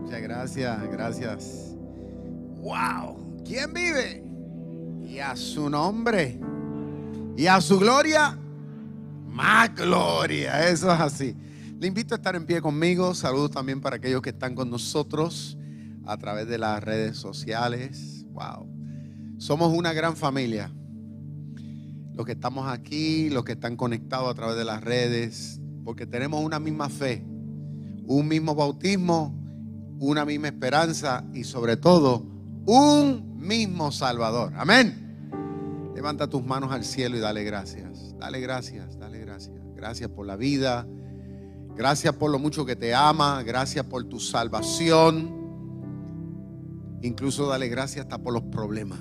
Muchas gracias, gracias. ¡Wow! ¿Quién vive? Y a su nombre. Y a su gloria, más gloria. Eso es así. Le invito a estar en pie conmigo. Saludos también para aquellos que están con nosotros a través de las redes sociales. ¡Wow! Somos una gran familia. Los que estamos aquí, los que están conectados a través de las redes, porque tenemos una misma fe un mismo bautismo, una misma esperanza y sobre todo un mismo Salvador. Amén. Levanta tus manos al cielo y dale gracias. Dale gracias, dale gracias. Gracias por la vida. Gracias por lo mucho que te ama. Gracias por tu salvación. Incluso dale gracias hasta por los problemas.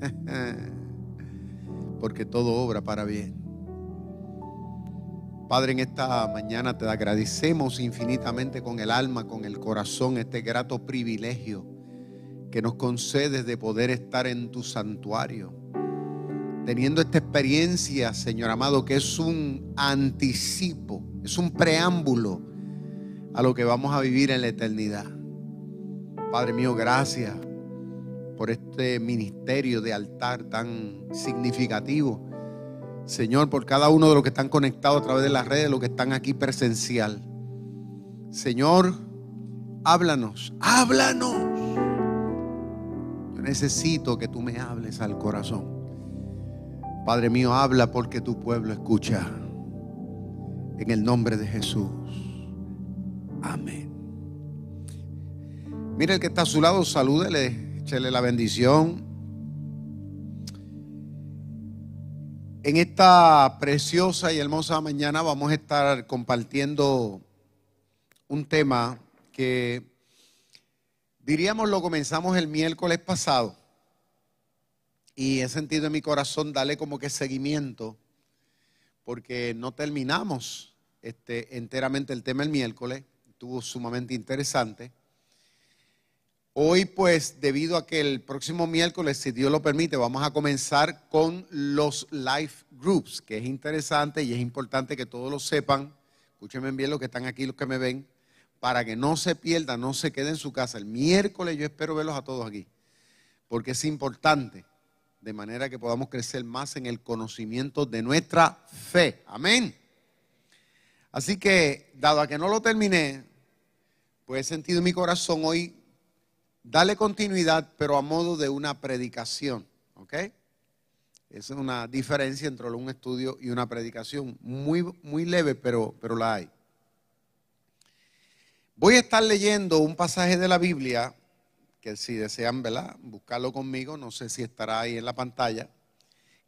Porque todo obra para bien. Padre, en esta mañana te agradecemos infinitamente con el alma, con el corazón, este grato privilegio que nos concedes de poder estar en tu santuario. Teniendo esta experiencia, Señor amado, que es un anticipo, es un preámbulo a lo que vamos a vivir en la eternidad. Padre mío, gracias por este ministerio de altar tan significativo Señor, por cada uno de los que están conectados a través de las redes, los que están aquí presencial. Señor, háblanos, háblanos. Yo necesito que tú me hables al corazón. Padre mío, habla porque tu pueblo escucha. En el nombre de Jesús. Amén. Mira el que está a su lado, salúdele, échele la bendición. En esta preciosa y hermosa mañana vamos a estar compartiendo un tema que diríamos lo comenzamos el miércoles pasado y he sentido en mi corazón darle como que seguimiento porque no terminamos este, enteramente el tema el miércoles, estuvo sumamente interesante. Hoy pues debido a que el próximo miércoles, si Dios lo permite, vamos a comenzar con los life groups, que es interesante y es importante que todos lo sepan. Escúchenme bien los que están aquí, los que me ven, para que no se pierdan, no se queden en su casa. El miércoles yo espero verlos a todos aquí, porque es importante, de manera que podamos crecer más en el conocimiento de nuestra fe. Amén. Así que, dado a que no lo terminé, pues he sentido en mi corazón hoy Dale continuidad, pero a modo de una predicación. ¿Ok? Es una diferencia entre un estudio y una predicación. Muy, muy leve, pero, pero la hay. Voy a estar leyendo un pasaje de la Biblia que si desean ¿verdad? buscarlo conmigo, no sé si estará ahí en la pantalla,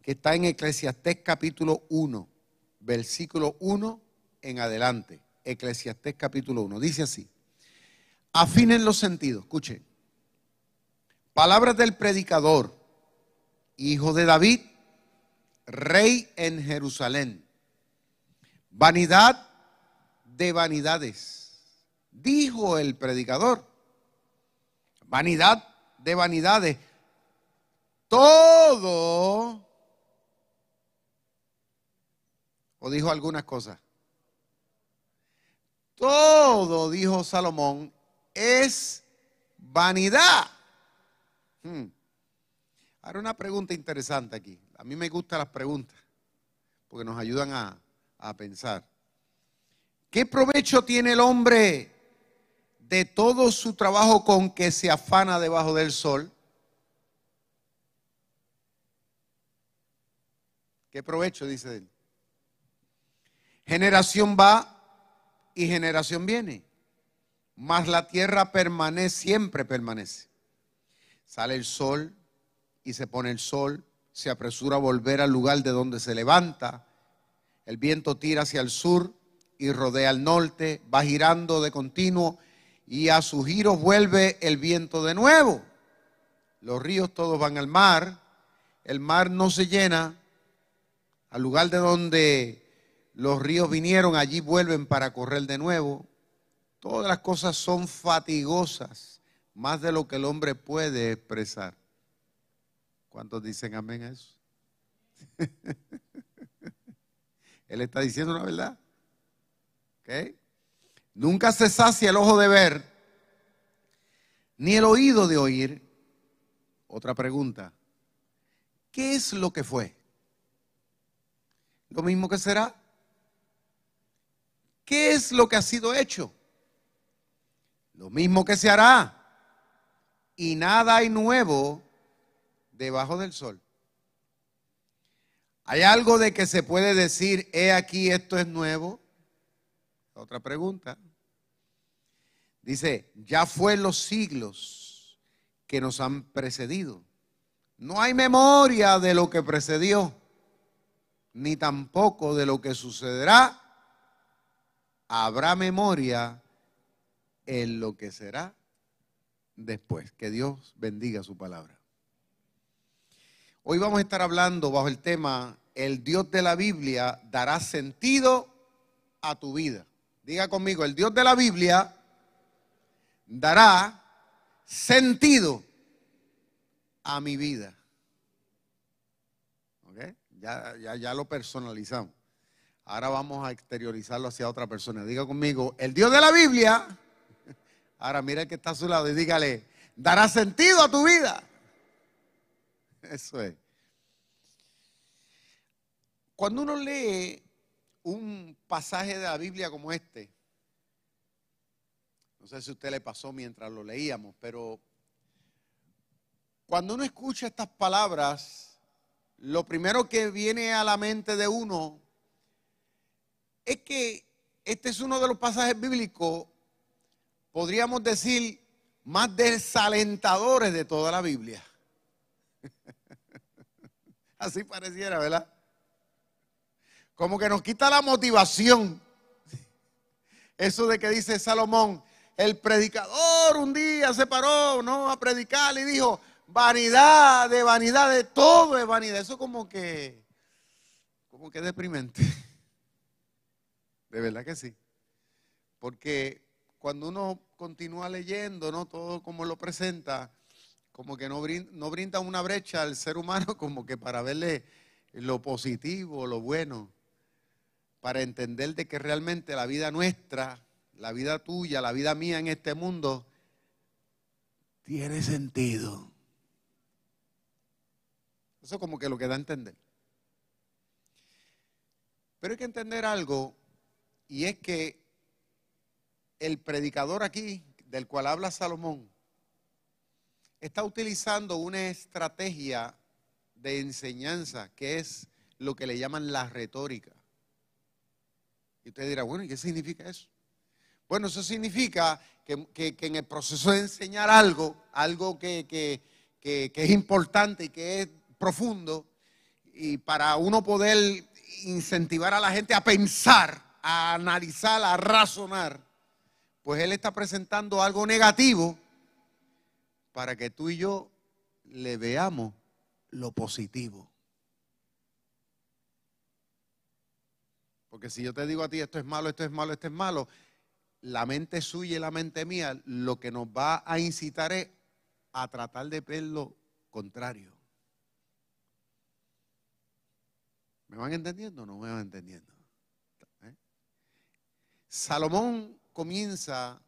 que está en Eclesiastés capítulo 1, versículo 1 en adelante. Eclesiastés capítulo 1. Dice así, afinen los sentidos, escuchen. Palabras del predicador, hijo de David, rey en Jerusalén. Vanidad de vanidades, dijo el predicador. Vanidad de vanidades. Todo, o dijo algunas cosas. Todo, dijo Salomón, es vanidad. Hmm. Ahora una pregunta interesante aquí. A mí me gustan las preguntas porque nos ayudan a, a pensar. ¿Qué provecho tiene el hombre de todo su trabajo con que se afana debajo del sol? ¿Qué provecho dice él? Generación va y generación viene, mas la tierra permanece, siempre permanece. Sale el sol y se pone el sol, se apresura a volver al lugar de donde se levanta, el viento tira hacia el sur y rodea al norte, va girando de continuo y a su giro vuelve el viento de nuevo. Los ríos todos van al mar, el mar no se llena, al lugar de donde los ríos vinieron, allí vuelven para correr de nuevo. Todas las cosas son fatigosas, más de lo que el hombre puede expresar. ¿Cuántos dicen amén a eso? Él está diciendo una verdad. Nunca se sacia el ojo de ver, ni el oído de oír. Otra pregunta. ¿Qué es lo que fue? Lo mismo que será. ¿Qué es lo que ha sido hecho? Lo mismo que se hará. Y nada hay nuevo debajo del sol. ¿Hay algo de que se puede decir, he aquí, esto es nuevo? Otra pregunta. Dice, ya fue los siglos que nos han precedido. No hay memoria de lo que precedió, ni tampoco de lo que sucederá. Habrá memoria en lo que será después. Que Dios bendiga su palabra. Hoy vamos a estar hablando bajo el tema, el Dios de la Biblia dará sentido a tu vida. Diga conmigo, el Dios de la Biblia dará sentido a mi vida. Ya, ya, ya lo personalizamos. Ahora vamos a exteriorizarlo hacia otra persona. Diga conmigo, el Dios de la Biblia. Ahora mira el que está a su lado y dígale, dará sentido a tu vida. Eso es. Cuando uno lee un pasaje de la Biblia como este, no sé si a usted le pasó mientras lo leíamos, pero cuando uno escucha estas palabras, lo primero que viene a la mente de uno es que este es uno de los pasajes bíblicos, podríamos decir, más desalentadores de toda la Biblia. Así pareciera, ¿verdad? Como que nos quita la motivación. Eso de que dice Salomón, el predicador un día se paró, ¿no? A predicar y dijo, vanidad de vanidad, de todo es vanidad. Eso como que, como que deprimente. De verdad que sí. Porque cuando uno continúa leyendo, ¿no? Todo como lo presenta, como que no brinda, no brinda una brecha al ser humano como que para verle lo positivo, lo bueno, para entender de que realmente la vida nuestra, la vida tuya, la vida mía en este mundo, tiene sentido. Eso como que lo que da a entender. Pero hay que entender algo, y es que el predicador aquí, del cual habla Salomón, está utilizando una estrategia de enseñanza que es lo que le llaman la retórica. Y usted dirá, bueno, ¿y qué significa eso? Bueno, eso significa que, en el proceso de enseñar algo, algo que, que, es importante y que es profundo, y para uno poder incentivar a la gente a pensar, a analizar, a razonar, pues él está presentando algo negativo para que tú y yo le veamos lo positivo. Porque si yo te digo a ti esto es malo, esto es malo, esto es malo, la mente suya y la mente mía lo que nos va a incitar es a tratar de ver lo contrario. ¿Me van entendiendo o no me van entendiendo? ¿Eh? Salomón comienza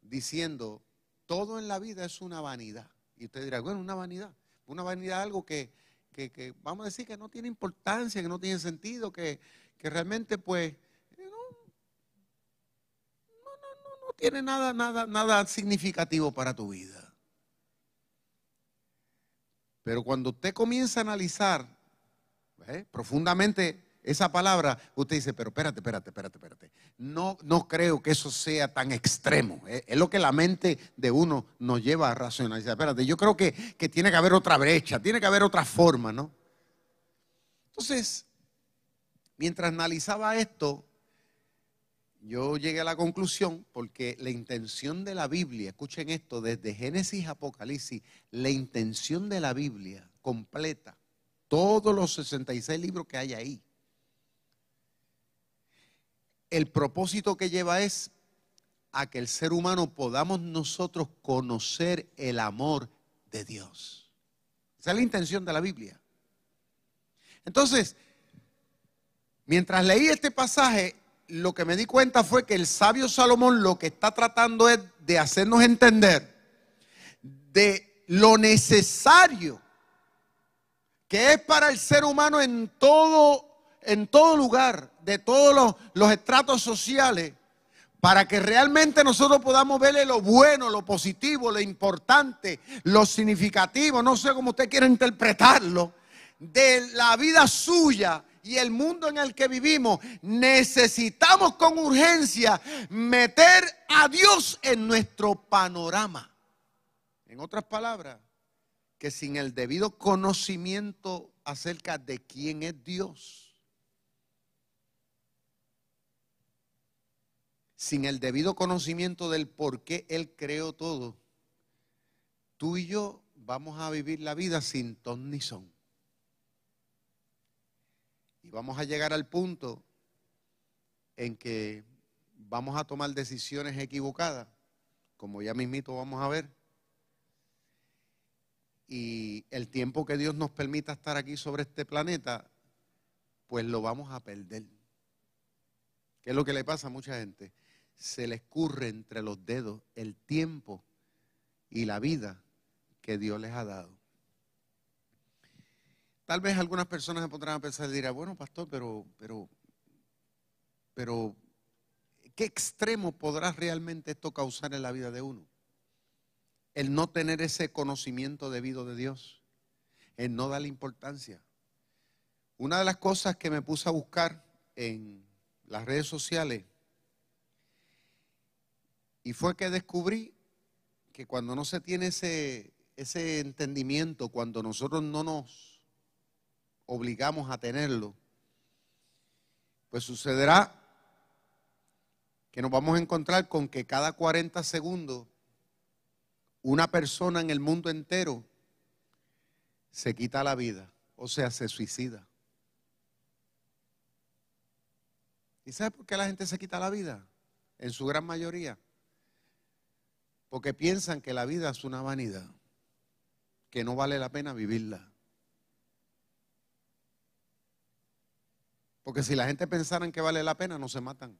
diciendo, todo en la vida es una vanidad. Y usted dirá, bueno, una vanidad. Una vanidad algo que, vamos a decir que no tiene importancia, que no tiene sentido, que, realmente pues no, no, no, tiene nada, nada, nada significativo para tu vida. Pero cuando usted comienza a analizar profundamente esa palabra, usted dice, pero espérate, espérate, espérate, espérate. No, no creo que eso sea tan extremo. Es, lo que la mente de uno nos lleva a racionalizar. Espérate, yo creo que, que tiene que haber otra brecha, tiene que haber otra forma, ¿no? Entonces, mientras analizaba esto, yo llegué a la conclusión, porque la intención de la Biblia, escuchen esto, desde Génesis a Apocalipsis, la intención de la Biblia completa, todos los 66 libros que hay ahí, el propósito que lleva es a que el ser humano podamos nosotros conocer el amor de Dios. Esa es la intención de la Biblia. Entonces, mientras leí este pasaje, lo que me di cuenta fue que el sabio Salomón lo que está tratando es de hacernos entender de lo necesario que es para el ser humano en todo, en todo lugar, de todos los, estratos sociales, para que realmente nosotros podamos verle lo bueno, lo positivo, lo importante, lo significativo, no sé cómo usted quiere interpretarlo, de la vida suya y el mundo en el que vivimos, necesitamos con urgencia meter a Dios en nuestro panorama. En otras palabras, que sin el debido conocimiento acerca de quién es Dios, sin el debido conocimiento del por qué Él creó todo, tú y yo vamos a vivir la vida sin ton ni son. Y vamos a llegar al punto en que vamos a tomar decisiones equivocadas, como ya mismito vamos a ver. Y el tiempo que Dios nos permita estar aquí sobre este planeta, pues lo vamos a perder. ¿Qué es lo que le pasa a mucha gente? Se le escurre entre los dedos el tiempo y la vida que Dios les ha dado. Tal vez algunas personas a pensar y dirán, bueno, pastor, pero, pero, pero, ¿qué extremo podrá realmente esto causar en la vida de uno? El no tener ese conocimiento debido de Dios, el no darle importancia. Una de las cosas que me puse a buscar en las redes sociales y fue que descubrí que cuando no se tiene ese, ese entendimiento, cuando nosotros no nos obligamos a tenerlo, pues sucederá que nos vamos a encontrar con que cada 40 segundos una persona en el mundo entero se quita la vida, o sea, se suicida. ¿Y sabe por qué la gente se quita la vida? En su gran mayoría. Porque piensan que la vida es una vanidad, que no vale la pena vivirla. Porque si la gente pensara que vale la pena, no se matan.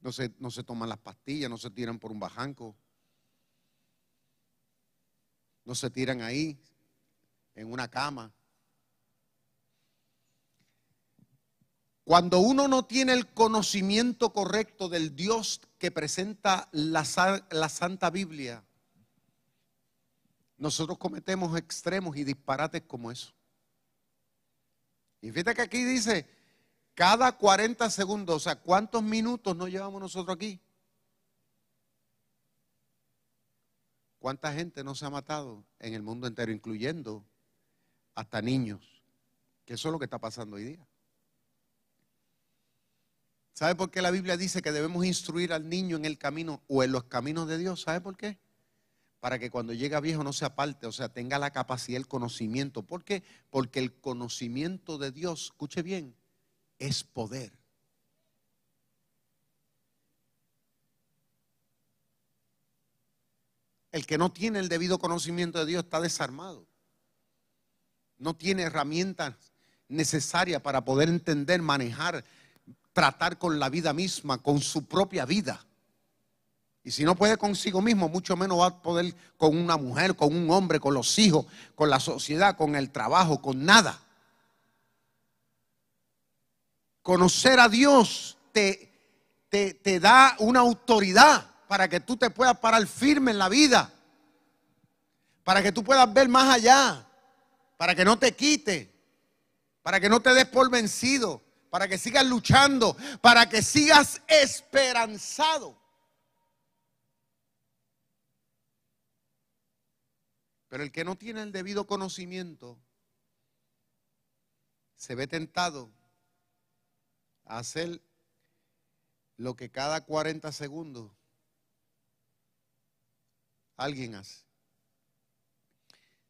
No se, no se toman las pastillas, no se tiran por un bajanco. No se tiran ahí, en una cama. Cuando uno no tiene el conocimiento correcto del Dios que presenta la, la Santa Biblia, nosotros cometemos extremos y disparates como eso. Y fíjate que aquí dice, cada 40 segundos, o sea, ¿cuántos minutos nos llevamos nosotros aquí? ¿Cuánta gente no se ha matado en el mundo entero, incluyendo hasta niños? Que eso es lo que está pasando hoy día. ¿Sabe por qué la Biblia dice que debemos instruir al niño en el camino o en los caminos de Dios? ¿Sabe por qué? para que cuando llegue viejo no se aparte, o sea, tenga la capacidad, el conocimiento. ¿Por qué? Porque el conocimiento de Dios, escuche bien, es poder. El que no tiene el debido conocimiento de Dios está desarmado. No tiene herramientas necesarias para poder entender, manejar, tratar con la vida misma, con su propia vida. Y si no puede consigo mismo, mucho menos va a poder con una mujer, con un hombre, con los hijos, con la sociedad, con el trabajo, con nada. Conocer a Dios te, te, te da una autoridad para que tú te puedas parar firme en la vida, para que tú puedas ver más allá. para que no te quite, para que no te des por vencido, para que sigas luchando, para que sigas esperanzado. Pero el que no tiene el debido conocimiento se ve tentado a hacer lo que cada 40 segundos alguien hace.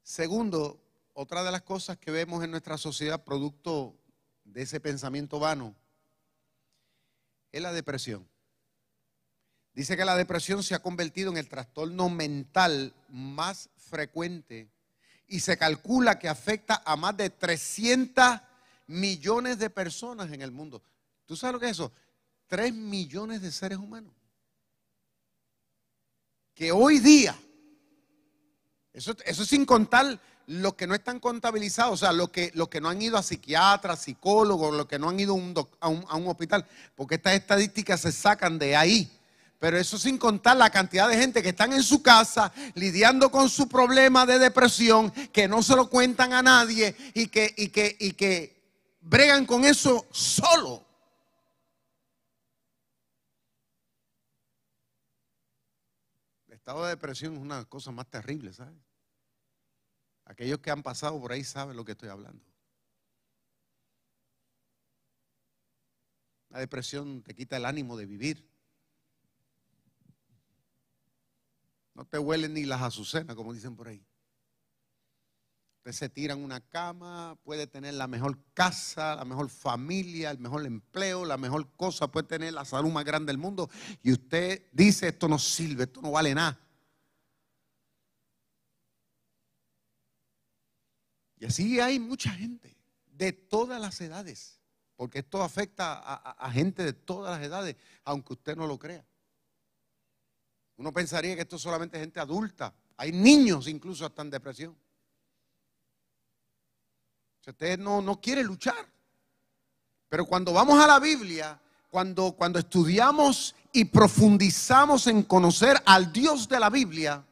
Segundo, otra de las cosas que vemos en nuestra sociedad producto de ese pensamiento vano es la depresión. Dice que la depresión se ha convertido en el trastorno mental más frecuente y se calcula que afecta a más de 300 millones de personas en el mundo. ¿Tú sabes lo que es eso? 3 millones de seres humanos. Que hoy día, eso, eso sin contar los que no están contabilizados, o sea, los que, los que no han ido a psiquiatras, psicólogos, los que no han ido a, un, a un hospital, porque estas estadísticas se sacan de ahí. Pero eso sin contar la cantidad de gente que están en su casa lidiando con su problema de depresión, que no se lo cuentan a nadie y que, y que, y que bregan con eso solo. El estado de depresión es una cosa más terrible, ¿sabes? Aquellos que han pasado por ahí saben lo que estoy hablando. La depresión te quita el ánimo de vivir. No te huelen ni las azucenas, como dicen por ahí. Usted se tira en una cama, puede tener la mejor casa, la mejor familia, el mejor empleo, la mejor cosa, puede tener la salud más grande del mundo. Y usted dice, esto no sirve, esto no vale nada. Y así hay mucha gente de todas las edades, porque esto afecta a, gente de todas las edades, aunque usted no lo crea. Uno pensaría que esto es solamente gente adulta. Hay niños incluso hasta en depresión. Si usted no, no quiere luchar. Pero cuando vamos a la Biblia, cuando, cuando estudiamos y profundizamos en conocer al Dios de la Biblia,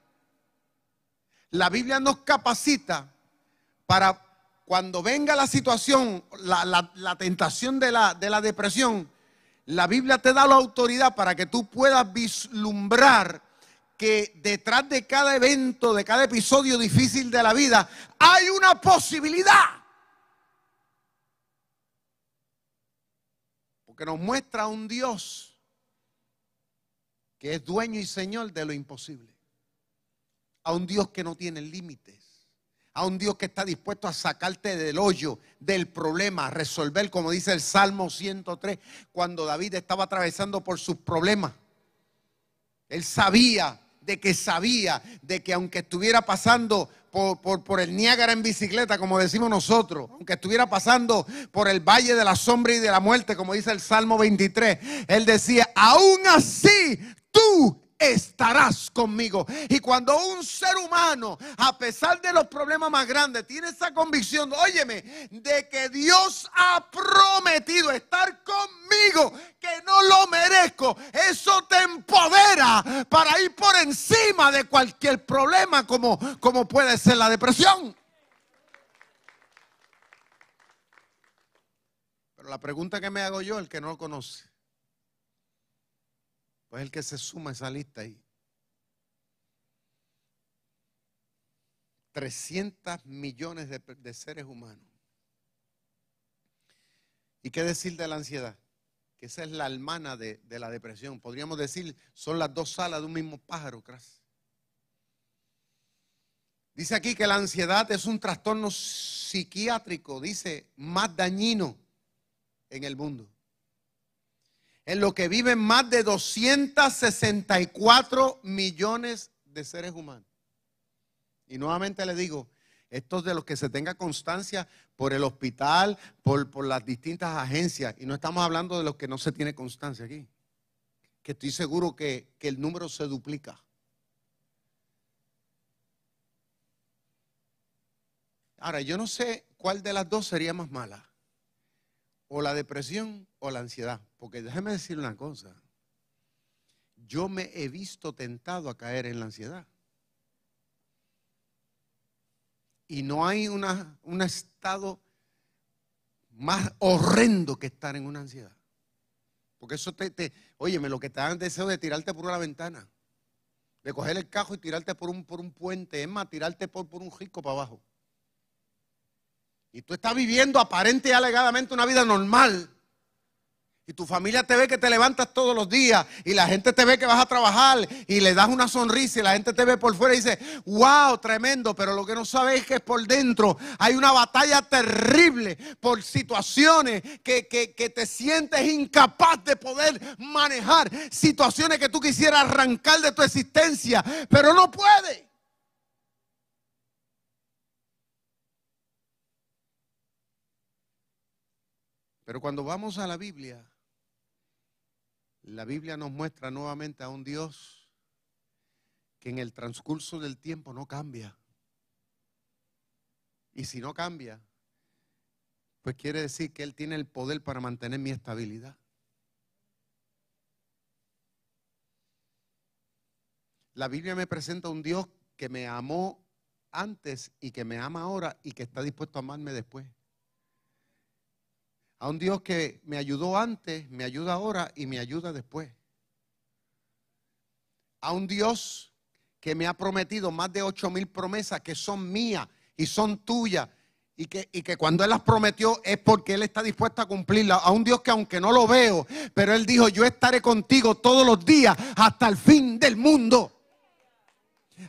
la Biblia nos capacita para cuando venga la situación, la, tentación de la, de la depresión, la Biblia te da la autoridad para que tú puedas vislumbrar que detrás de cada evento, de cada episodio difícil de la vida, hay una posibilidad. Porque nos muestra un Dios que es dueño y señor de lo imposible. A un Dios que no tiene límites a un Dios que está dispuesto a sacarte del hoyo, del problema, a resolver, como dice el Salmo 103, cuando David estaba atravesando por sus problemas. Él sabía de que sabía de que aunque estuviera pasando por, por, el Niágara en bicicleta, como decimos nosotros, aunque estuviera pasando por el valle de la sombra y de la muerte, como dice el Salmo 23, él decía, aún así tú estarás conmigo. Y cuando un ser humano, a pesar de los problemas más grandes, tiene esa convicción, óyeme, de que Dios ha prometido estar conmigo, que no lo merezco, eso te empodera para ir por encima de cualquier problema como, como puede ser la depresión. Pero la pregunta que me hago yo, el que no lo conoce, es el que se suma a esa lista ahí. 300 millones de, seres humanos. ¿Y qué decir de la ansiedad? Que esa es la hermana de, de la depresión. Podríamos decir, son las dos alas de un mismo pájaro, cras. Dice aquí que la ansiedad es un trastorno psiquiátrico, dice, más dañino en el mundo en lo que viven más de 264 millones de seres humanos. Y nuevamente le digo, estos de los que se tenga constancia por el hospital, por, las distintas agencias, y no estamos hablando de los que no se tiene constancia aquí, que estoy seguro que el número se duplica. Ahora, yo no sé cuál de las dos sería más mala o la depresión o la ansiedad. Porque déjeme decir una cosa. Yo me he visto tentado a caer en la ansiedad. Y no hay una, un estado más horrendo que estar en una ansiedad. Porque eso te, te lo que te dan deseo de tirarte por una ventana, de coger el cajo y tirarte por un, por un puente, es más, tirarte por, por un risco para abajo. Y tú estás viviendo aparente y alegadamente una vida normal. Y tu familia te ve que te levantas todos los días y la gente te ve que vas a trabajar y le das una sonrisa y la gente te ve por fuera y dice, wow, tremendo, pero lo que no sabes es que por dentro hay una batalla terrible por situaciones que, que te sientes incapaz de poder manejar, situaciones que tú quisieras arrancar de tu existencia, pero no puedes. Pero cuando vamos a la Biblia, la Biblia nos muestra nuevamente a un Dios que en el transcurso del tiempo no cambia. Y si no cambia, pues quiere decir que Él tiene el poder para mantener mi estabilidad. La Biblia me presenta a un Dios que me amó antes y que me ama ahora y que está dispuesto a amarme después. A un Dios que me ayudó antes, me ayuda ahora y me ayuda después. A un Dios que me ha prometido más de ocho mil promesas que son mías y son tuyas. Y que, y que cuando Él las prometió es porque Él está dispuesto a cumplirlas. A un Dios que aunque no lo veo, pero Él dijo, yo estaré contigo todos los días hasta el fin del mundo.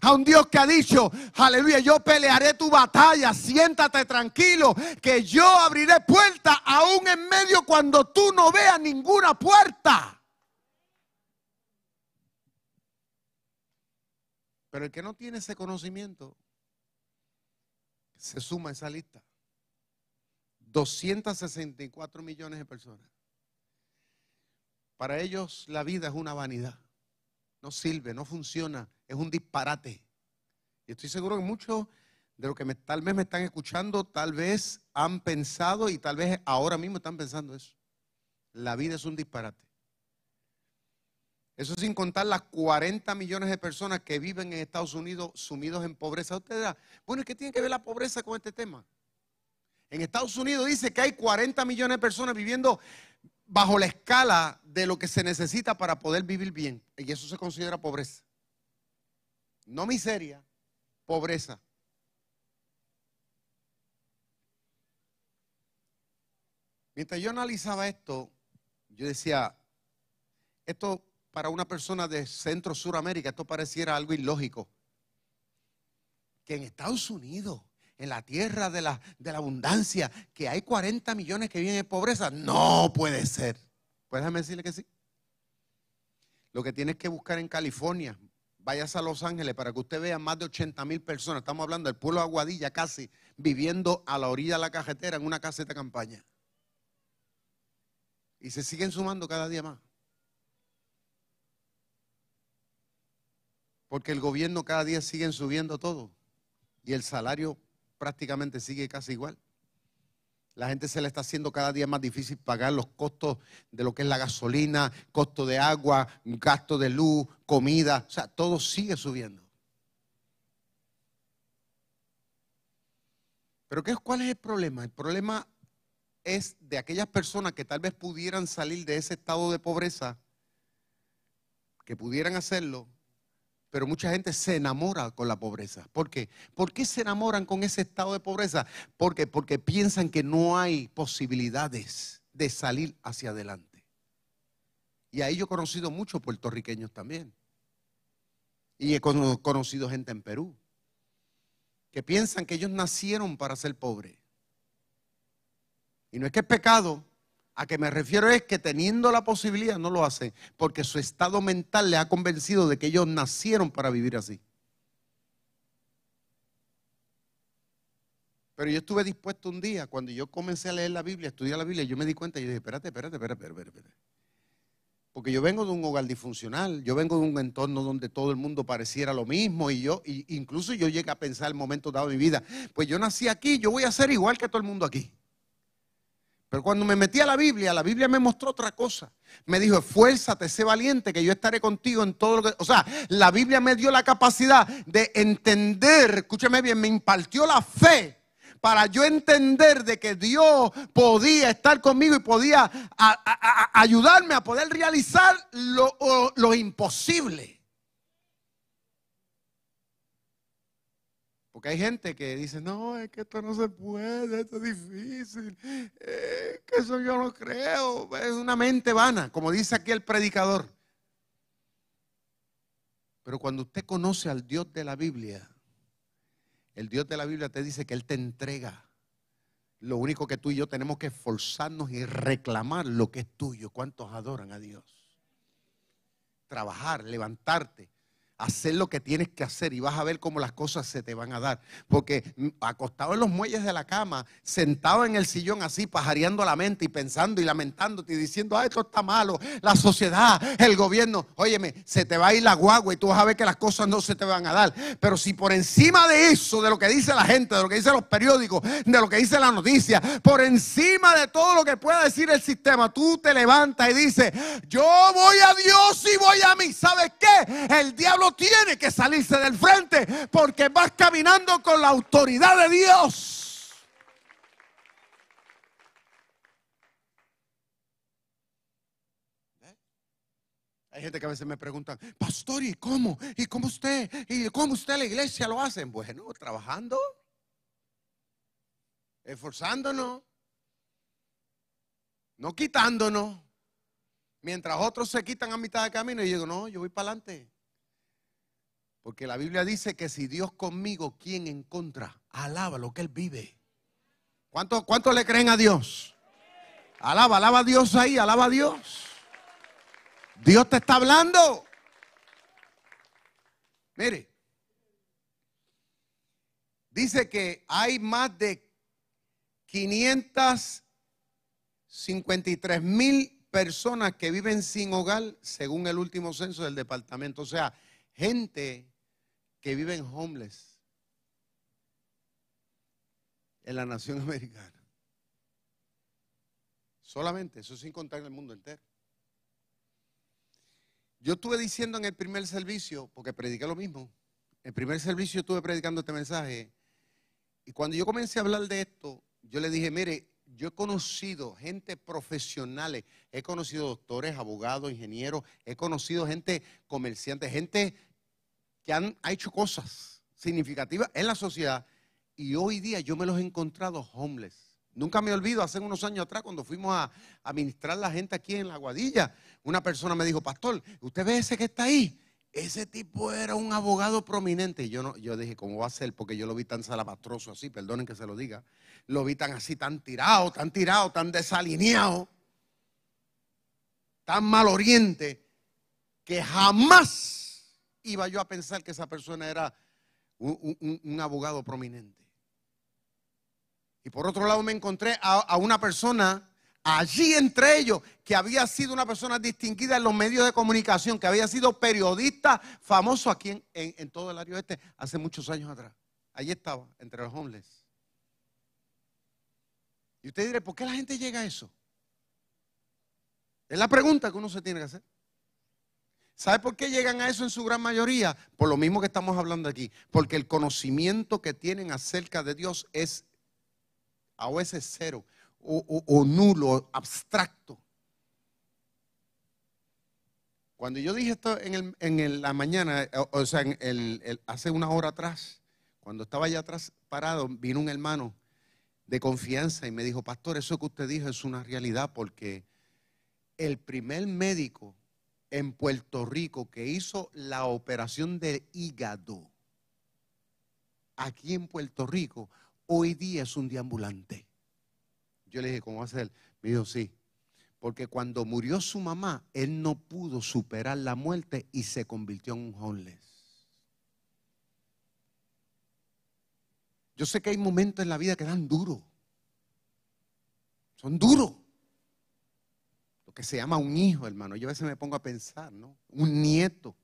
A un Dios que ha dicho, aleluya, yo pelearé tu batalla, siéntate tranquilo, que yo abriré puertas aún en medio cuando tú no veas ninguna puerta. Pero el que no tiene ese conocimiento se suma a esa lista. 264 millones de personas. Para ellos la vida es una vanidad no sirve, no funciona, es un disparate. Y estoy seguro que muchos de los que tal vez me están escuchando, tal vez han pensado y tal vez ahora mismo están pensando eso. La vida es un disparate. Eso sin contar las 40 millones de personas que viven en Estados Unidos sumidos en pobreza. Usted dirá, bueno, ¿qué tiene que ver la pobreza con este tema? En Estados Unidos dice que hay 40 millones de personas viviendo bajo la escala de lo que se necesita para poder vivir bien. Y eso se considera pobreza. No miseria, pobreza. Mientras yo analizaba esto, yo decía, esto para una persona de Centro Suramérica, esto pareciera algo ilógico. Que en Estados Unidos en la tierra de la, de la abundancia, que hay 40 millones que viven en pobreza. No puede ser. Pues decirle que sí. Lo que tienes que buscar en California, vayas a Los Ángeles para que usted vea más de 80 mil personas. Estamos hablando del pueblo de Aguadilla casi, viviendo a la orilla de la cajetera en una caseta de campaña. Y se siguen sumando cada día más. Porque el gobierno cada día sigue subiendo todo. Y el salario prácticamente sigue casi igual. La gente se le está haciendo cada día más difícil pagar los costos de lo que es la gasolina, costo de agua, gasto de luz, comida. O sea, todo sigue subiendo. Pero ¿qué, ¿cuál es el problema? El problema es de aquellas personas que tal vez pudieran salir de ese estado de pobreza, que pudieran hacerlo, pero mucha gente se enamora con la pobreza. ¿Por qué? ¿Por qué se enamoran con ese estado de pobreza? Porque, piensan que no hay posibilidades de salir hacia adelante. Y ahí yo he conocido muchos puertorriqueños también. Y he conocido gente en Perú que piensan que ellos nacieron para ser pobres. Y no es que es pecado, a que me refiero es que teniendo la posibilidad no lo hacen, porque su estado mental le ha convencido de que ellos nacieron para vivir así. Pero yo estuve dispuesto un día, cuando yo comencé a leer la Biblia, a estudiar la Biblia, yo me di cuenta y dije, espérate, espérate, espérate, espérate, espérate. Porque yo vengo de un hogar disfuncional, yo vengo de un entorno donde todo el mundo pareciera lo mismo y yo, incluso yo llegué a pensar el momento dado de mi vida, pues yo nací aquí, yo voy a ser igual que todo el mundo aquí. Pero cuando me metí a la Biblia, la Biblia me mostró otra cosa. Me dijo, esfuérzate, sé valiente, que yo estaré contigo en todo lo que... O sea, la Biblia me dio la capacidad de entender, escúchame bien, me impartió la fe para yo entender de que Dios podía estar conmigo y podía ayudarme a poder realizar lo, lo imposible. Hay gente que dice, no, es que esto no se puede, esto es difícil, que eso yo no creo, es una mente vana, como dice aquí el predicador. Pero cuando usted conoce al Dios de la Biblia, el Dios de la Biblia te dice que Él te entrega. Lo único que tú y yo tenemos que esforzarnos y reclamar lo que es tuyo. ¿Cuántos adoran a Dios? Trabajar, levantarte, hacer lo que tienes que hacer y vas a ver cómo las cosas se te van a dar. Porque mm, acostado en los muelles de la cama, sentado en el sillón así, pajareando la mente y pensando y lamentándote y diciendo, ah, esto está malo, la sociedad, el gobierno, óyeme, se te va a ir la guagua y tú vas a ver que las cosas no se te van a dar. Pero si por encima de eso, de lo que dice la gente, de lo que dicen los periódicos, de lo que dice la noticia, por encima de todo lo que pueda decir el sistema, tú te levantas y dices, yo voy a Dios y voy a mí. ¿Sabes qué? El diablo tiene que salirse del frente porque vas caminando con la autoridad de Dios. ¿Eh? Hay gente que a veces me preguntan, pastor, ¿y cómo? ¿Y cómo usted? ¿Y cómo usted la iglesia lo hacen? Bueno, trabajando, esforzándonos, no quitándonos. Mientras otros se quitan a mitad de camino y yo digo, no, yo voy para adelante. Porque la Biblia dice que si Dios conmigo, ¿quién en contra? Alaba lo que Él vive. ¿Cuánto, cuánto le creen a Dios? Alaba, alaba a Dios ahí, alaba a Dios. Dios te está hablando. Mire, dice que hay más de 553 mil personas que viven sin hogar según el último censo del departamento. O sea, gente que viven homeless en la nación americana. Solamente, eso sin contar en el mundo entero. Yo estuve diciendo en el primer servicio, porque prediqué lo mismo, en el primer servicio estuve predicando este mensaje, y cuando yo comencé a hablar de esto, yo le dije, mire, yo he conocido gente profesionales, he conocido doctores, abogados, ingenieros, he conocido gente comerciante, gente que han hecho cosas significativas en la sociedad y hoy día yo me los he encontrado homeless. Nunca me olvido, hace unos años atrás, cuando fuimos a administrar la gente aquí en la Guadilla, una persona me dijo, pastor, ¿usted ve ese que está ahí? Ese tipo era un abogado prominente. Y yo, no, yo dije, ¿cómo va a ser? Porque yo lo vi tan salapastroso así, perdonen que se lo diga. Lo vi tan así, tan tirado, tan tirado, tan desalineado, tan mal oriente, que jamás iba yo a pensar que esa persona era un, abogado prominente. Y por otro lado me encontré a, una persona allí entre ellos que había sido una persona distinguida en los medios de comunicación, que había sido periodista famoso aquí en, en, todo el área este hace muchos años atrás. Allí estaba, entre los homeless. Y usted dirá, ¿por qué la gente llega a eso? Es la pregunta que uno se tiene que hacer. ¿Sabe por qué llegan a eso en su gran mayoría? Por lo mismo que estamos hablando aquí. Porque el conocimiento que tienen acerca de Dios es a veces cero o, nulo, abstracto. Cuando yo dije esto en, la mañana, o, sea, hace una hora atrás, cuando estaba allá atrás parado, vino un hermano de confianza y me dijo, pastor, eso que usted dijo es una realidad porque el primer médico en Puerto Rico que hizo la operación del hígado, aquí en Puerto Rico, hoy día es un deambulante. Yo le dije, ¿cómo va a ser? Me dijo, sí. Porque cuando murió su mamá, él no pudo superar la muerte y se convirtió en un homeless. Yo sé que hay momentos en la vida que dan duro. Son duros que se llama un hijo, hermano. Yo a veces me pongo a pensar, ¿no? Un nieto.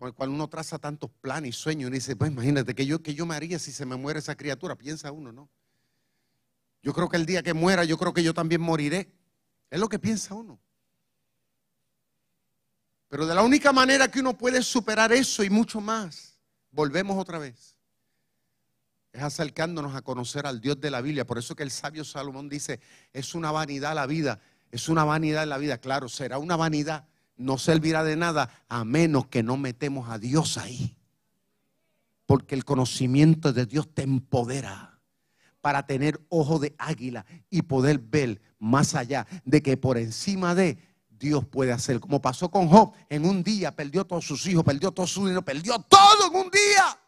con el cual uno traza tantos planes y sueños. Y dice, pues imagínate, que yo, que yo me haría si se me muere esa criatura? Piensa uno, ¿no? Yo creo que el día que muera, yo creo que yo también moriré. Es lo que piensa uno. Pero de la única manera que uno puede superar eso y mucho más, volvemos otra vez, es acercándonos a conocer al Dios de la Biblia. Por eso que el sabio Salomón dice, es una vanidad la vida, es una vanidad la vida. Claro, será una vanidad, no servirá de nada a menos que no metemos a Dios ahí. Porque el conocimiento de Dios te empodera para tener ojo de águila y poder ver más allá de que por encima de Dios puede hacer. Como pasó con Job, en un día perdió todos sus hijos, perdió todo su dinero, perdió todo en un día.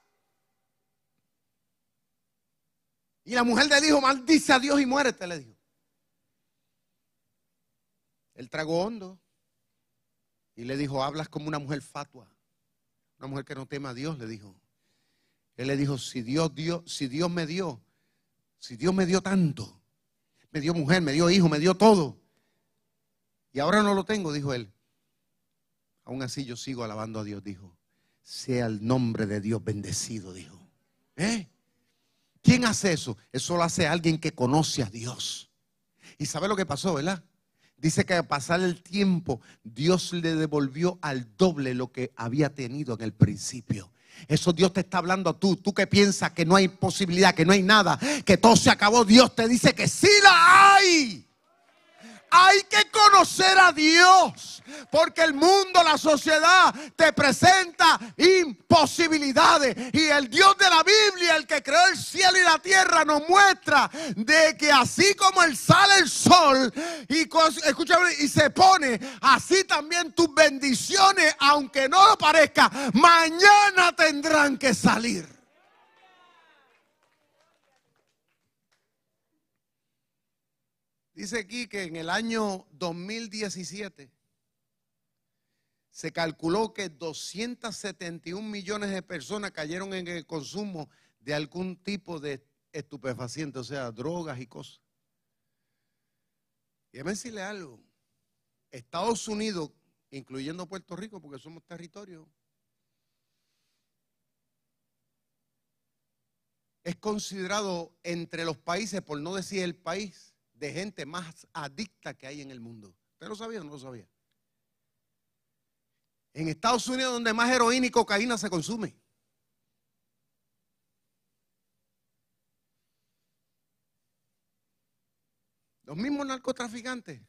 Y la mujer le dijo, maldice a Dios y muérete, le dijo. Él tragó hondo y le dijo, hablas como una mujer fatua, una mujer que no tema a Dios, le dijo. Él le dijo, si Dios dio, si Dios me dio, si Dios me dio tanto, me dio mujer, me dio hijo, me dio todo, y ahora no lo tengo, dijo él. Aún así yo sigo alabando a Dios, dijo. Sea el nombre de Dios bendecido, dijo. ¿Eh? ¿Quién hace eso? Eso lo hace alguien que conoce a Dios. Y sabe lo que pasó, ¿verdad? Dice que al pasar el tiempo, Dios le devolvió al doble lo que había tenido en el principio. Eso Dios te está hablando a tú. Tú que piensas que no hay posibilidad, que no hay nada, que todo se acabó. Dios te dice que sí la hay. Hay que conocer a Dios, porque el mundo, la sociedad te presenta imposibilidades. Y el Dios de la Biblia, el que creó el cielo y la tierra, nos muestra de que así como el sale el sol y, y se pone, así también tus bendiciones, aunque no lo parezca, mañana tendrán que salir. Dice aquí que en el año 2017 se calculó que 271 millones de personas cayeron en el consumo de algún tipo de estupefaciente, o sea, drogas y cosas. Y déjame decirle algo. Estados Unidos, incluyendo Puerto Rico, porque somos territorio, es considerado entre los países, por no decir el país, de gente más adicta que hay en el mundo. ¿Usted lo sabía o no lo sabía? En Estados Unidos donde más heroína y cocaína se consume. Los mismos narcotraficantes.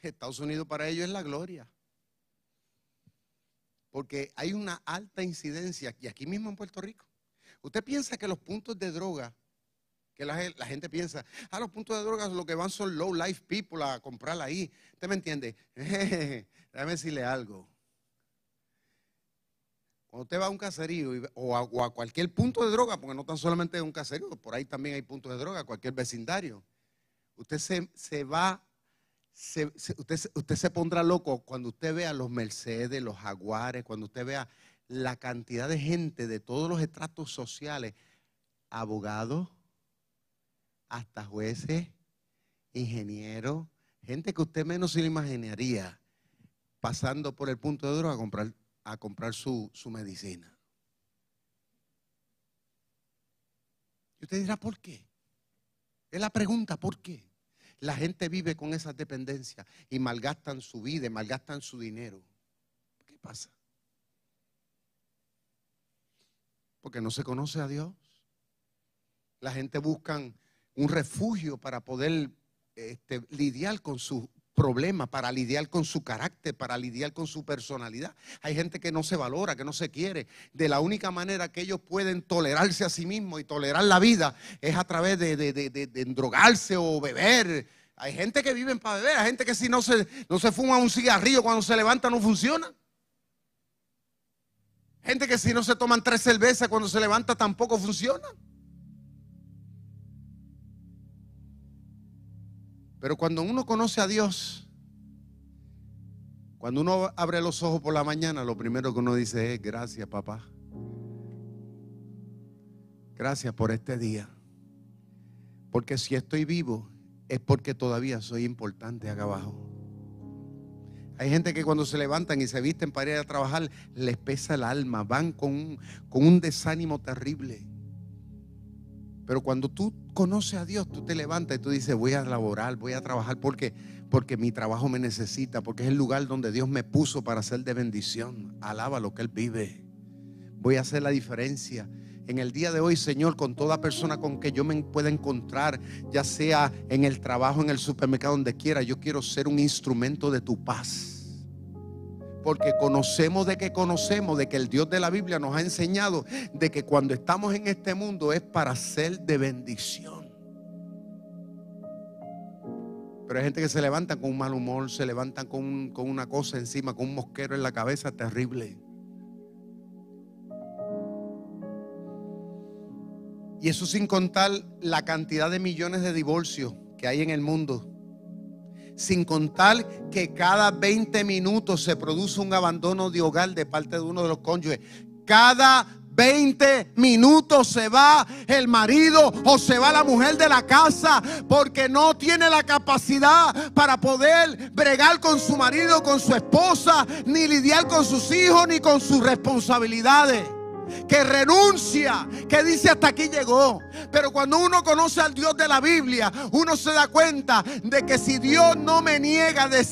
Estados Unidos para ellos es la gloria. Porque hay una alta incidencia, y aquí mismo en Puerto Rico. ¿Usted piensa que los puntos de droga que la, gente piensa, a ah, los puntos de drogas lo que van son low life people a comprarla ahí. ¿Usted me entiende? Déjame decirle algo. Cuando usted va a un caserío o, a, cualquier punto de droga, porque no tan solamente un caserío, por ahí también hay puntos de droga, cualquier vecindario, usted se, va, usted, usted se pondrá loco cuando usted vea los Mercedes, los Jaguares, cuando usted vea la cantidad de gente de todos los estratos sociales, abogados, hasta jueces, ingenieros, gente que usted menos se le imaginaría pasando por el punto de droga a comprar, a comprar su, su medicina. Y usted dirá, ¿por qué? Es la pregunta, ¿por qué? La gente vive con esa dependencia y malgastan su vida, malgastan su dinero. ¿Qué pasa? Porque no se conoce a Dios. La gente busca un refugio para poder este, lidiar con sus problemas, para lidiar con su carácter, para lidiar con su personalidad. Hay gente que no se valora, que no se quiere. De la única manera que ellos pueden tolerarse a sí mismos y tolerar la vida es a través de, de, endrogarse o beber. Hay gente que vive para beber, hay gente que si no se, no se fuma un cigarrillo cuando se levanta no funciona. Gente que si no se toman tres cervezas cuando se levanta tampoco funciona. Pero cuando uno conoce a Dios, cuando uno abre los ojos por la mañana, lo primero que uno dice es, gracias papá. Gracias por este día. Porque si estoy vivo es porque todavía soy importante acá abajo. Hay gente que cuando se levantan y se visten para ir a trabajar, les pesa el alma, van con un, con un desánimo terrible. Pero cuando tú conoces a Dios, tú te levantas y tú dices, voy a laborar, voy a trabajar porque porque mi trabajo me necesita, porque es el lugar donde Dios me puso para ser de bendición. Alaba lo que Él vive. Voy a hacer la diferencia. En el día de hoy, Señor, con toda persona con que yo me pueda encontrar, ya sea en el trabajo, en el supermercado, donde quiera, yo quiero ser un instrumento de tu paz. Porque conocemos de que conocemos, de que el Dios de la Biblia nos ha enseñado de que cuando estamos en este mundo es para ser de bendición. Pero hay gente que se levanta con un mal humor, se levantan con, con una cosa encima, con un mosquero en la cabeza terrible. Y eso sin contar la cantidad de millones de divorcios que hay en el mundo. Sin contar que cada 20 minutos se produce un abandono de hogar de parte de uno de los cónyuges. Cada 20 minutos se va el marido o se va la mujer de la casa porque no tiene la capacidad para poder bregar con su marido, con su esposa, ni lidiar con sus hijos, ni con sus responsabilidades que renuncia, que dice hasta aquí llegó. Pero cuando uno conoce al Dios de la Biblia, uno se da cuenta de que si Dios no me niega, de,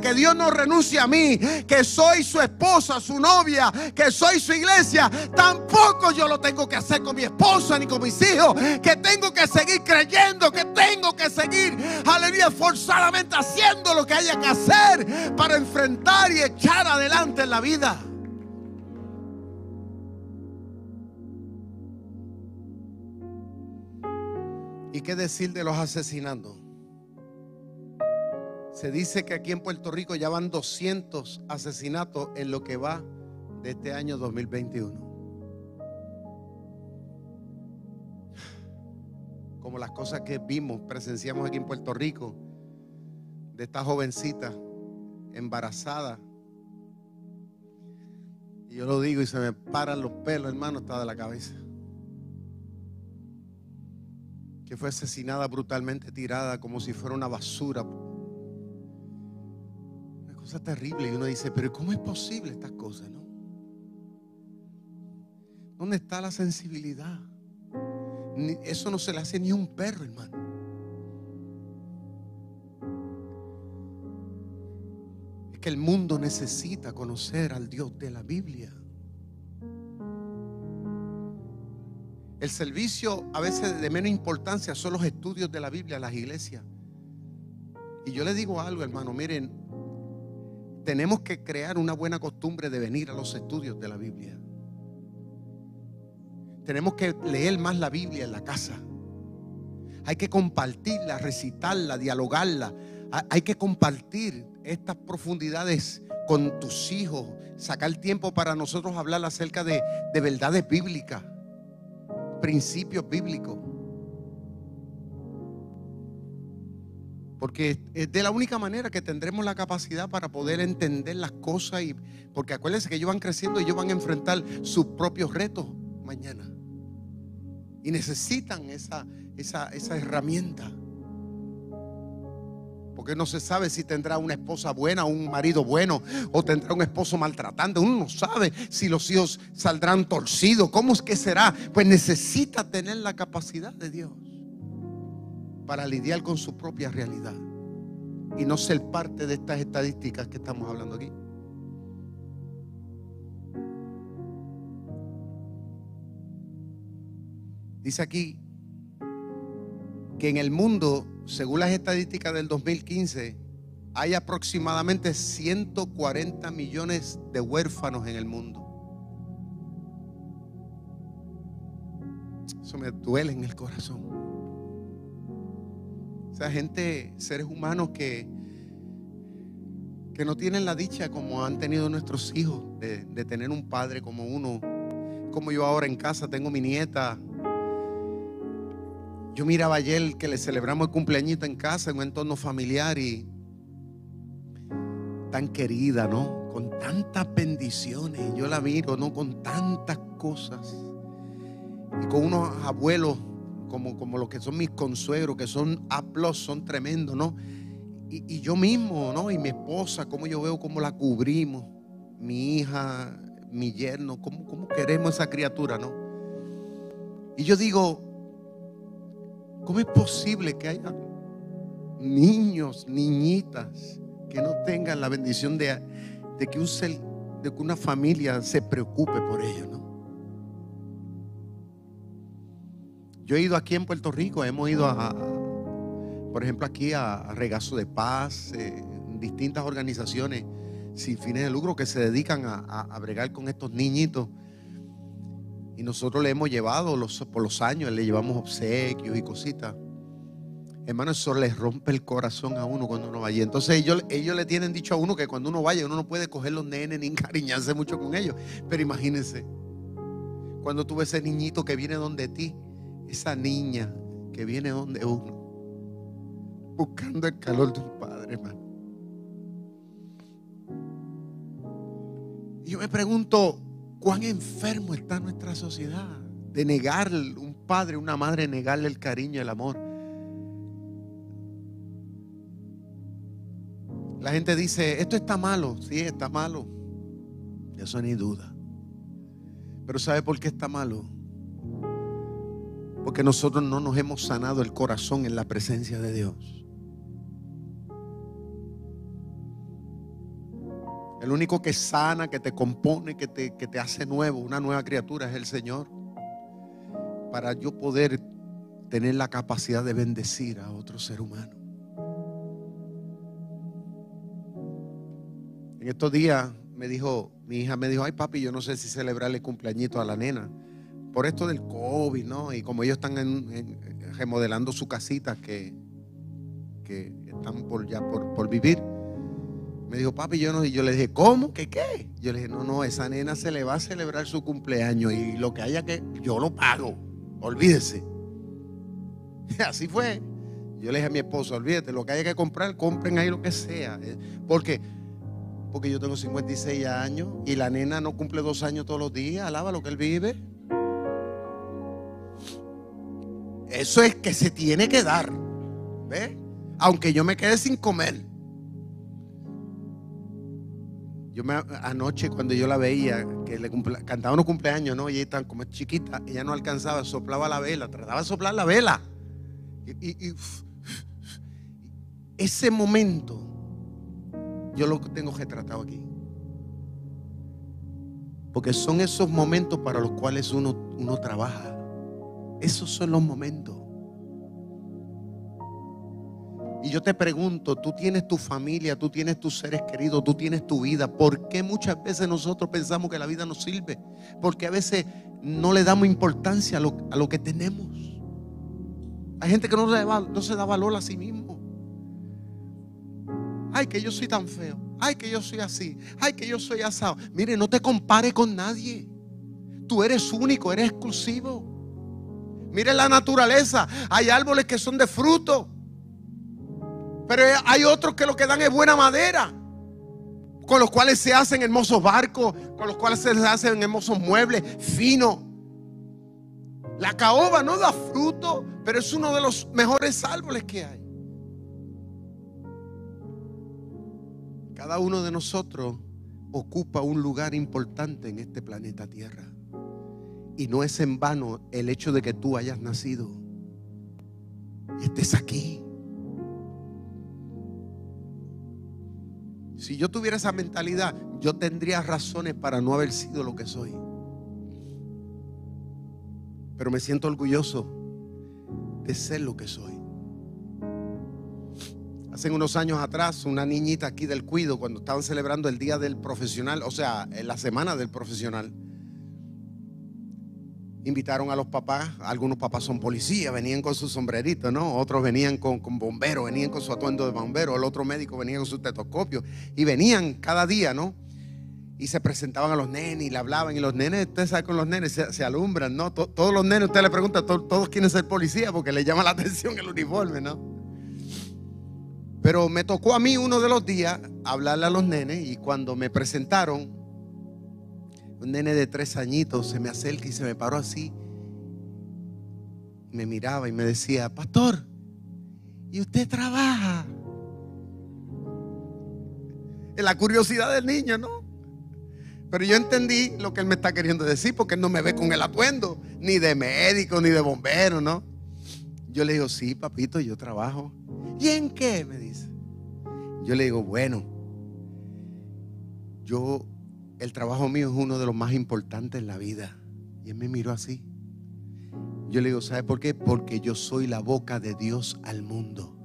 que, Dios no renuncia a mí, que soy su esposa, su novia, que soy su iglesia, tampoco yo lo tengo que hacer con mi esposa ni con mis hijos, que tengo que seguir creyendo, que tengo que seguir, aleluya, forzadamente haciendo lo que haya que hacer para enfrentar y echar adelante en la vida. ¿Y qué decir de los asesinatos? Se dice que aquí en Puerto Rico ya van 200 asesinatos en lo que va de este año 2021. Como las cosas que vimos, presenciamos aquí en Puerto Rico, de esta jovencita embarazada. Y yo lo digo y se me paran los pelos, hermano, está de la cabeza que fue asesinada brutalmente, tirada como si fuera una basura. Una cosa terrible. Y uno dice, pero ¿cómo es posible estas cosas, no? ¿Dónde está la sensibilidad? eso no se le hace ni a un perro, hermano. Es que el mundo necesita conocer al Dios de la Biblia. El servicio a veces de menos importancia son los estudios de la Biblia, las iglesias. Y yo le digo algo, hermano, miren, tenemos que crear una buena costumbre de venir a los estudios de la Biblia. Tenemos que leer más la Biblia en la casa. Hay que compartirla, recitarla, dialogarla. Hay que compartir estas profundidades con tus hijos. Sacar tiempo para nosotros hablar acerca de, de verdades bíblicas principios bíblicos. Porque es de la única manera que tendremos la capacidad para poder entender las cosas. Y, porque acuérdense que ellos van creciendo y ellos van a enfrentar sus propios retos mañana. Y necesitan esa, esa, esa herramienta. Porque no se sabe si tendrá una esposa buena o un marido bueno o tendrá un esposo maltratante. Uno no sabe si los hijos saldrán torcidos. ¿Cómo es que será? Pues necesita tener la capacidad de Dios para lidiar con su propia realidad y no ser parte de estas estadísticas que estamos hablando aquí. Dice aquí que en el mundo según las estadísticas del 2015, hay aproximadamente 140 millones de huérfanos en el mundo. Eso me duele en el corazón. O sea, gente, seres humanos que, que no tienen la dicha como han tenido nuestros hijos de, de tener un padre como uno. Como yo ahora en casa tengo mi nieta yo miraba ayer que le celebramos el cumpleañito en casa, en un entorno familiar y tan querida, ¿no? Con tantas bendiciones. Yo la miro, ¿no? Con tantas cosas. Y con unos abuelos como, como los que son mis consuegros, que son aplos, son tremendos, ¿no? y, yo mismo, ¿no? Y mi esposa, cómo yo veo cómo la cubrimos, mi hija, mi yerno, cómo, cómo queremos esa criatura, ¿no? Y yo digo, ¿cómo es posible que haya niños, niñitas que no tengan la bendición de, que una familia se preocupe por ellos, ¿no? Yo he ido aquí en Puerto Rico, hemos ido a, por ejemplo, aquí a, Regazo de Paz, eh, distintas organizaciones sin fines de lucro que se dedican a, bregar con estos niñitos. Y nosotros le hemos llevado por los años, le llevamos obsequios y cositas. Hermano, eso les rompe el corazón a uno cuando uno vaya. Entonces ellos, ellos le tienen dicho a uno que cuando uno vaya, uno no puede coger los nenes ni encariñarse mucho con ellos. Pero imagínense, cuando tú ves ese niñito que viene donde ti, esa niña que viene donde uno, buscando el calor de un padre, hermano. Y yo me pregunto, ¿cuán enfermo está nuestra sociedad de negar un padre, una madre, negarle el cariño, el amor? La gente dice, esto está malo, sí, está malo. Eso ni duda. Pero ¿sabe por qué está malo? Porque nosotros no nos hemos sanado el corazón en la presencia de Dios. El único que sana, que te compone, que te, que te hace nuevo, una nueva criatura es el Señor. Para yo poder tener la capacidad de bendecir a otro ser humano. En estos días me dijo, mi hija me dijo, ay papi, yo no sé si celebrarle cumpleañito a la nena. Por esto del COVID, ¿no? Y como ellos están remodelando su casita que, que están por ya por, vivir. Me dijo, papi, yo no. Y yo le dije, ¿cómo? ¿Qué qué? Yo le dije, no, no, esa nena se le va a celebrar su cumpleaños y lo que haya que, yo lo pago. Olvídese. Así fue. Yo le dije a mi esposo, olvídate, lo que haya que comprar, compren ahí lo que sea. Eh, porque porque yo tengo 56 años y la nena no cumple dos años todos los días. Alaba lo que él vive. Eso es que se tiene que dar. ¿Ve? Aunque yo me quede sin comer. Yo me, anoche cuando yo la veía, que le cantaba unos cumpleaños, ¿no? Y ella tan como chiquita, ella no alcanzaba, soplaba la vela, trataba de soplar la vela. y ese momento yo lo tengo retratado aquí. Porque son esos momentos para los cuales uno, uno trabaja. Esos son los momentos. Y yo te pregunto, tú tienes tu familia, tú tienes tus seres queridos, tú tienes tu vida. ¿Por qué muchas veces nosotros pensamos que la vida nos sirve? Porque a veces no le damos importancia a lo, que tenemos. Hay gente que no, no se da valor a sí mismo. Ay, que yo soy tan feo. Ay, que yo soy así. Ay, que yo soy asado. Mire, no te compare con nadie. Tú eres único, eres exclusivo. Mire la naturaleza. Hay árboles que son de fruto. Pero hay otros que lo que dan es buena madera. Con los cuales se hacen hermosos barcos. Con los cuales se hacen hermosos muebles finos. La caoba no da fruto, pero es uno de los mejores árboles que hay. Cada uno de nosotros ocupa un lugar importante en este planeta Tierra. Y no es en vano el hecho de que tú hayas nacido y estés aquí. Si yo tuviera esa mentalidad, yo tendría razones para no haber sido lo que soy. Pero me siento orgulloso de ser lo que soy. Hace unos años atrás, una niñita aquí del cuido, cuando estaban celebrando el día del profesional, o sea, la semana del profesional, invitaron a los papás. Algunos papás son policías, venían con su sombrerito, ¿no? Otros venían con, con bomberos, venían con su atuendo de bombero. El otro médico venía con su tetoscopio. Y venían cada día, ¿no? Y se presentaban a los nenes y le hablaban. Y los nenes, usted sabe, con los nenes se, alumbran, ¿no? todos los nenes, usted le pregunta, todos quieren ser policía porque le llama la atención el uniforme, ¿no? Pero me tocó a mí uno de los días hablarle a los nenes y cuando me presentaron, un nene de tres añitos se me acerca y se me paró así. Me miraba y me decía, pastor, ¿y usted trabaja? Es la curiosidad del niño, ¿no? Pero yo entendí lo que él me está queriendo decir porque él no me ve con el atuendo, ni de médico, ni de bombero, ¿no? Yo le digo, sí, papito, yo trabajo. ¿Y en qué? Me dice. Yo le digo, bueno, yo, el trabajo mío es uno de los más importantes en la vida. Y él me miró así. Yo le digo, ¿sabe por qué? Porque yo soy la boca de Dios al mundo.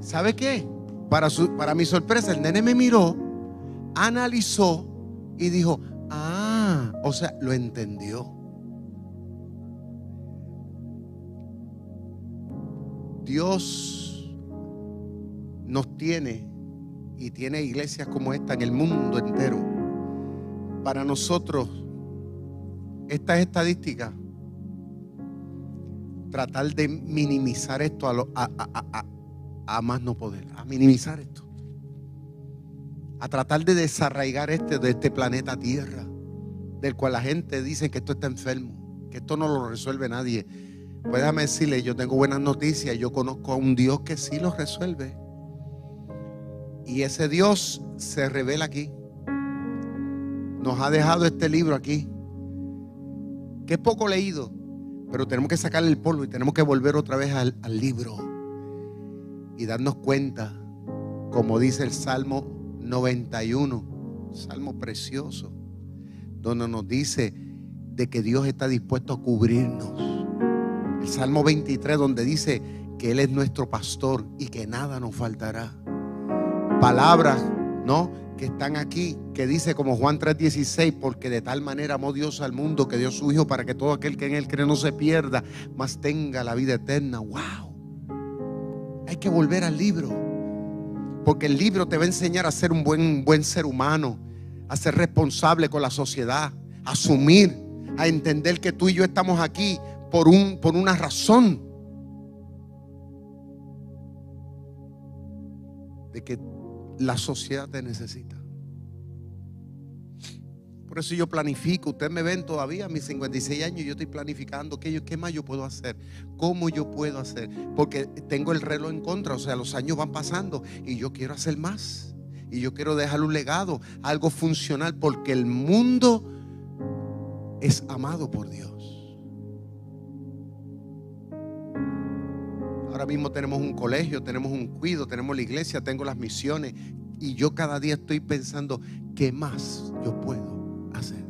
¿Sabe qué? Para, su, para mi sorpresa, el nene me miró, analizó y dijo, ah, o sea, lo entendió. Dios nos tiene y tiene iglesias como esta en el mundo entero. Para nosotros, estas estadísticas, tratar de minimizar esto a, más no poder, a minimizar esto, a tratar de desarraigar este de este planeta Tierra, del cual la gente dice que esto está enfermo, que esto no lo resuelve nadie. Pues déjame decirle, yo tengo buenas noticias, yo conozco a un Dios que sí lo resuelve. Y ese Dios se revela aquí. Nos ha dejado este libro aquí, que poco leído, pero tenemos que sacarle el polvo y tenemos que volver otra vez al, al libro y darnos cuenta, como dice el Salmo 91, Salmo precioso, donde nos dice de que Dios está dispuesto a cubrirnos. El Salmo 23, donde dice que Él es nuestro pastor y que nada nos faltará. Palabras, ¿no? Que están aquí, que dice como Juan 3:16, porque de tal manera amó Dios al mundo que dio su Hijo para que todo aquel que en Él cree no se pierda, mas tenga la vida eterna. ¡Wow! Hay que volver al libro. Porque el libro te va a enseñar a ser un buen, buen ser humano, a ser responsable con la sociedad, a asumir, a entender que tú y yo estamos aquí por, un, por una razón. De que la sociedad te necesita. Por eso yo planifico. Ustedes me ven todavía a mis 56 años. Yo estoy planificando qué, qué más yo puedo hacer. ¿Cómo yo puedo hacer? Porque tengo el reloj en contra. O sea, los años van pasando y yo quiero hacer más. Y yo quiero dejar un legado, algo funcional. Porque el mundo es amado por Dios. Ahora mismo tenemos un colegio, tenemos un cuido, tenemos la iglesia, tengo las misiones. Y yo cada día estoy pensando, ¿qué más yo puedo hacer.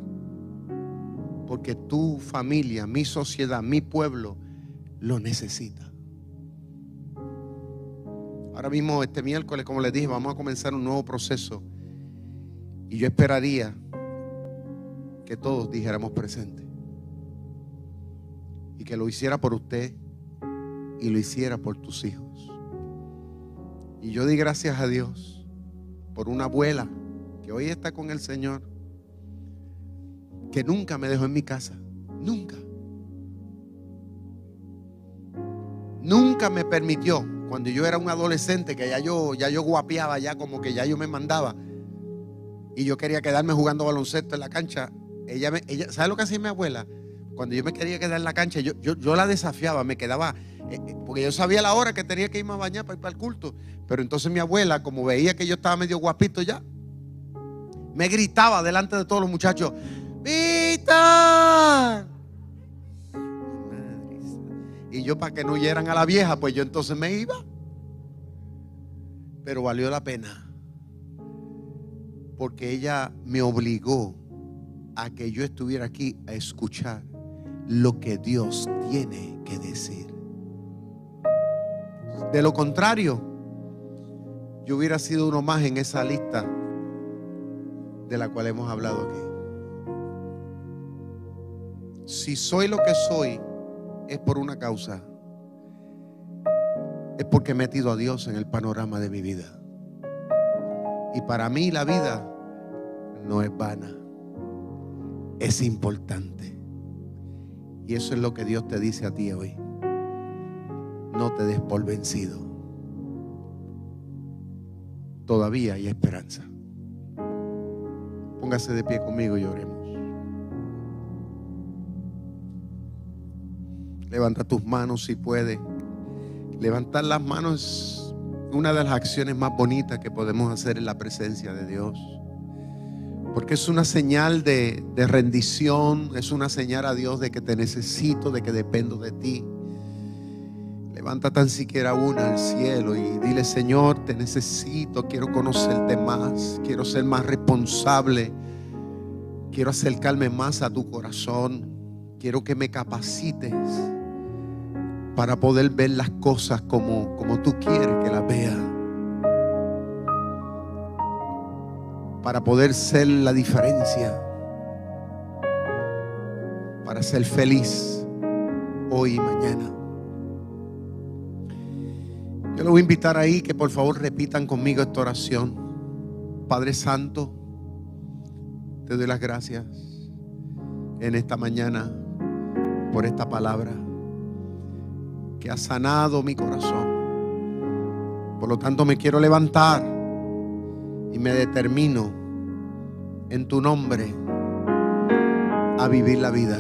Porque tu familia, mi sociedad, mi pueblo lo necesita. Ahora mismo, este miércoles, como les dije, vamos a comenzar un nuevo proceso. Y yo esperaría que todos dijéramos presente. Y que lo hiciera por usted y lo hiciera por tus hijos. Y yo di gracias a Dios por una abuela que hoy está con el Señor que nunca me dejó en mi casa. Nunca. Nunca me permitió, cuando yo era un adolescente, que ya yo, ya yo guapeaba, ya como que ya yo me mandaba, y yo quería quedarme jugando baloncesto en la cancha. Ella, me, ella ¿sabe lo que hacía mi abuela? Cuando yo me quería quedar en la cancha, yo, yo, la desafiaba, me quedaba, eh, eh, porque yo sabía la hora que tenía que irme a bañar para ir para el culto. Pero entonces mi abuela, como veía que yo estaba medio guapito ya, me gritaba delante de todos los muchachos, Víctor. Y yo para que no oyeran a la vieja, pues yo entonces me iba. Pero valió la pena. Porque ella me obligó a que yo estuviera aquí a escuchar lo que Dios tiene que decir. De lo contrario, yo hubiera sido uno más en esa lista de la cual hemos hablado aquí si soy lo que soy, es por una causa. Es porque he metido a Dios en el panorama de mi vida. Y para mí la vida no es vana, es importante. Y eso es lo que Dios te dice a ti hoy. No te des por vencido. Todavía hay esperanza. Póngase de pie conmigo y oremos. Levanta tus manos si puede. Levantar las manos una de las acciones más bonitas que podemos hacer en la presencia de Dios. Porque es una señal de, rendición, es una señal a Dios de que te necesito, de que dependo de ti. Levanta tan siquiera una al cielo y dile, Señor, te necesito, quiero conocerte más, quiero ser más responsable, quiero acercarme más a tu corazón, quiero que me capacites para poder ver las cosas como, como tú quieres que las vea. Para poder ser la diferencia. Para ser feliz hoy y mañana. Yo les voy a invitar ahí que por favor repitan conmigo esta oración. Padre Santo, te doy las gracias en esta mañana por esta palabra que ha sanado mi corazón. Por lo tanto, me quiero levantar y me determino en tu nombre a vivir la vida,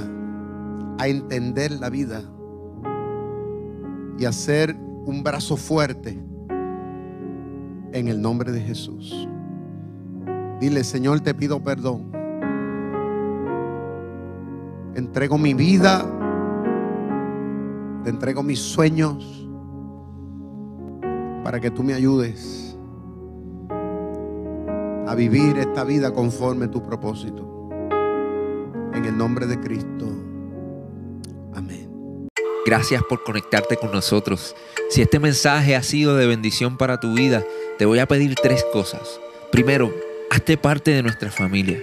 a entender la vida y a ser un brazo fuerte en el nombre de Jesús. Dile, Señor, te pido perdón. Entrego mi vida te entrego mis sueños para que tú me ayudes a vivir esta vida conforme a tu propósito. En el nombre de Cristo. Amén. Gracias por conectarte con nosotros. Si este mensaje ha sido de bendición para tu vida, te voy a pedir tres cosas. Primero, Hazte parte de nuestra familia.